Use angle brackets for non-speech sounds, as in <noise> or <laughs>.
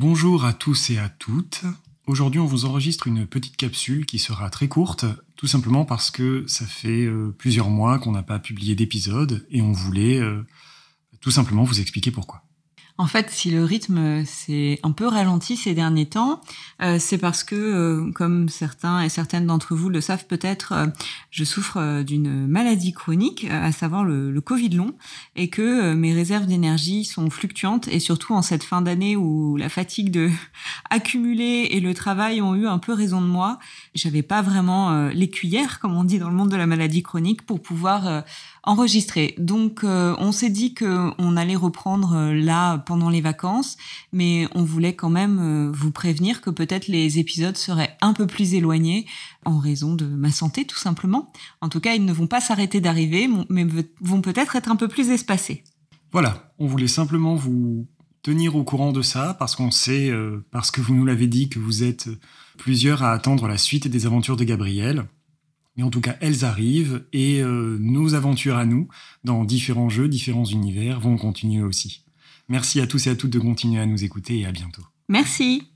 Bonjour à tous et à toutes. Aujourd'hui, on vous enregistre une petite capsule qui sera très courte, tout simplement parce que ça fait euh, plusieurs mois qu'on n'a pas publié d'épisode et on voulait euh, tout simplement vous expliquer pourquoi. En fait, si le rythme s'est un peu ralenti ces derniers temps, euh, c'est parce que, euh, comme certains et certaines d'entre vous le savent peut-être, euh, je souffre d'une maladie chronique, à savoir le, le, Covid long, et que mes réserves d'énergie sont fluctuantes, et surtout en cette fin d'année où la fatigue de <laughs> accumuler et le travail ont eu un peu raison de moi, j'avais pas vraiment les cuillères, comme on dit dans le monde de la maladie chronique, pour pouvoir enregistrer. Donc, on s'est dit qu'on allait reprendre là pendant les vacances, mais on voulait quand même euh, vous prévenir que peut-être les épisodes seraient un peu plus éloignés en raison de ma santé tout simplement. En tout cas, ils ne vont pas s'arrêter d'arriver, mais vont peut-être être un peu plus espacés. Voilà, on voulait simplement vous tenir au courant de ça parce qu'on sait, euh, parce que vous nous l'avez dit, que vous êtes plusieurs à attendre la suite des aventures de Gabriel. Mais en tout cas, elles arrivent et euh, nos aventures à nous, dans différents jeux, différents univers, vont continuer aussi. Merci à tous et à toutes de continuer à nous écouter et à bientôt. Merci.